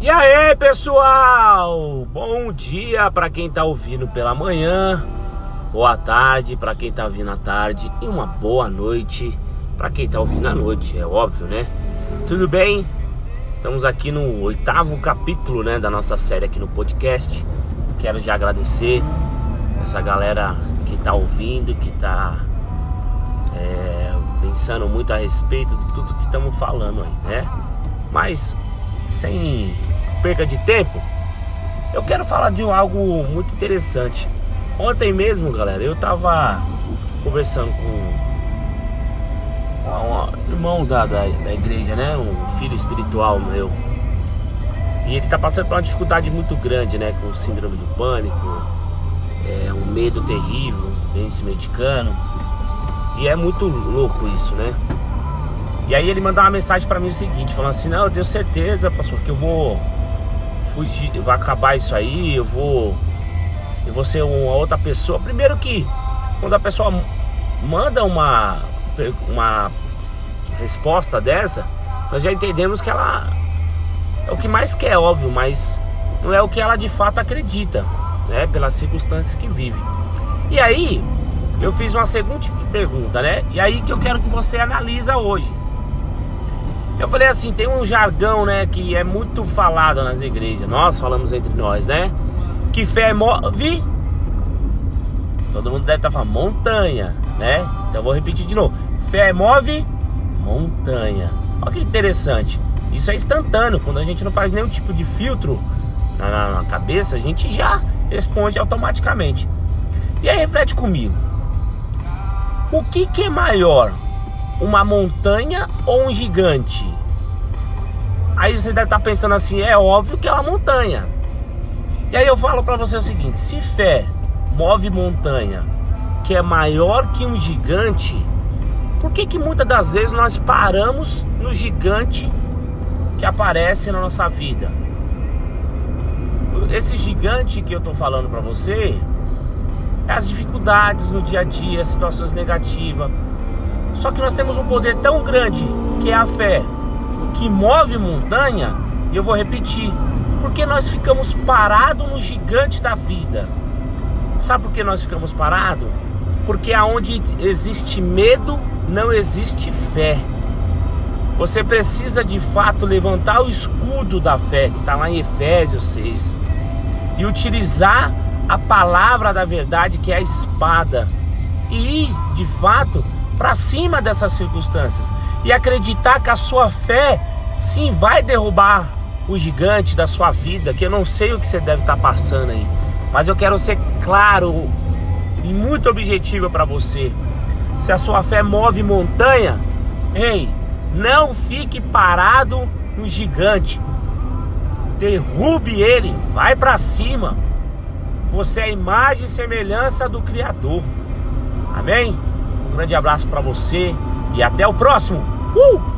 E aí, pessoal? Bom dia para quem tá ouvindo pela manhã, boa tarde para quem tá ouvindo à tarde e uma boa noite para quem tá ouvindo à noite, é óbvio, né? Tudo bem? Estamos aqui no oitavo capítulo, né, da nossa série aqui no podcast. Quero já agradecer essa galera que tá ouvindo, que tá é, pensando muito a respeito de tudo que estamos falando aí, né? Mas sem perca de tempo, eu quero falar de algo muito interessante. Ontem mesmo, galera, eu tava conversando com um irmão da, da, da igreja, né? Um filho espiritual meu. E ele tá passando por uma dificuldade muito grande, né? Com síndrome do pânico, é, um medo terrível, vem se medicando. E é muito louco isso, né? E aí ele mandou uma mensagem para mim o seguinte, falando assim, não, eu tenho certeza, pastor, que eu vou fugir, vai acabar isso aí, eu vou. Eu vou ser uma outra pessoa. Primeiro que quando a pessoa manda uma, uma resposta dessa, nós já entendemos que ela é o que mais quer, óbvio, mas não é o que ela de fato acredita, né? Pelas circunstâncias que vive. E aí, eu fiz uma segunda pergunta, né? E aí que eu quero que você analisa hoje. Eu falei assim, tem um jargão, né, que é muito falado nas igrejas. Nós falamos entre nós, né? Que fé move. Todo mundo deve estar tá falando montanha, né? Então eu vou repetir de novo. Fé move montanha. Olha que interessante. Isso é instantâneo. Quando a gente não faz nenhum tipo de filtro na, na, na cabeça, a gente já responde automaticamente. E aí reflete comigo. O que, que é maior? Uma montanha ou um gigante? Aí você deve estar pensando assim, é óbvio que é uma montanha. E aí eu falo para você o seguinte: se fé move montanha, que é maior que um gigante, por que que muitas das vezes nós paramos no gigante que aparece na nossa vida? Esse gigante que eu tô falando para você é as dificuldades no dia a dia, situações negativas, só que nós temos um poder tão grande que é a fé, que move montanha, e eu vou repetir, porque nós ficamos parados no gigante da vida. Sabe por que nós ficamos parados? Porque aonde existe medo, não existe fé. Você precisa de fato levantar o escudo da fé, que está lá em Efésios 6, e utilizar a palavra da verdade, que é a espada, e ir de fato para cima dessas circunstâncias e acreditar que a sua fé sim vai derrubar o gigante da sua vida, que eu não sei o que você deve estar tá passando aí, mas eu quero ser claro e muito objetivo para você. Se a sua fé move montanha, ei, não fique parado no gigante. Derrube ele, vai para cima. Você é a imagem e semelhança do Criador. Amém? Grande abraço para você e até o próximo. Uh!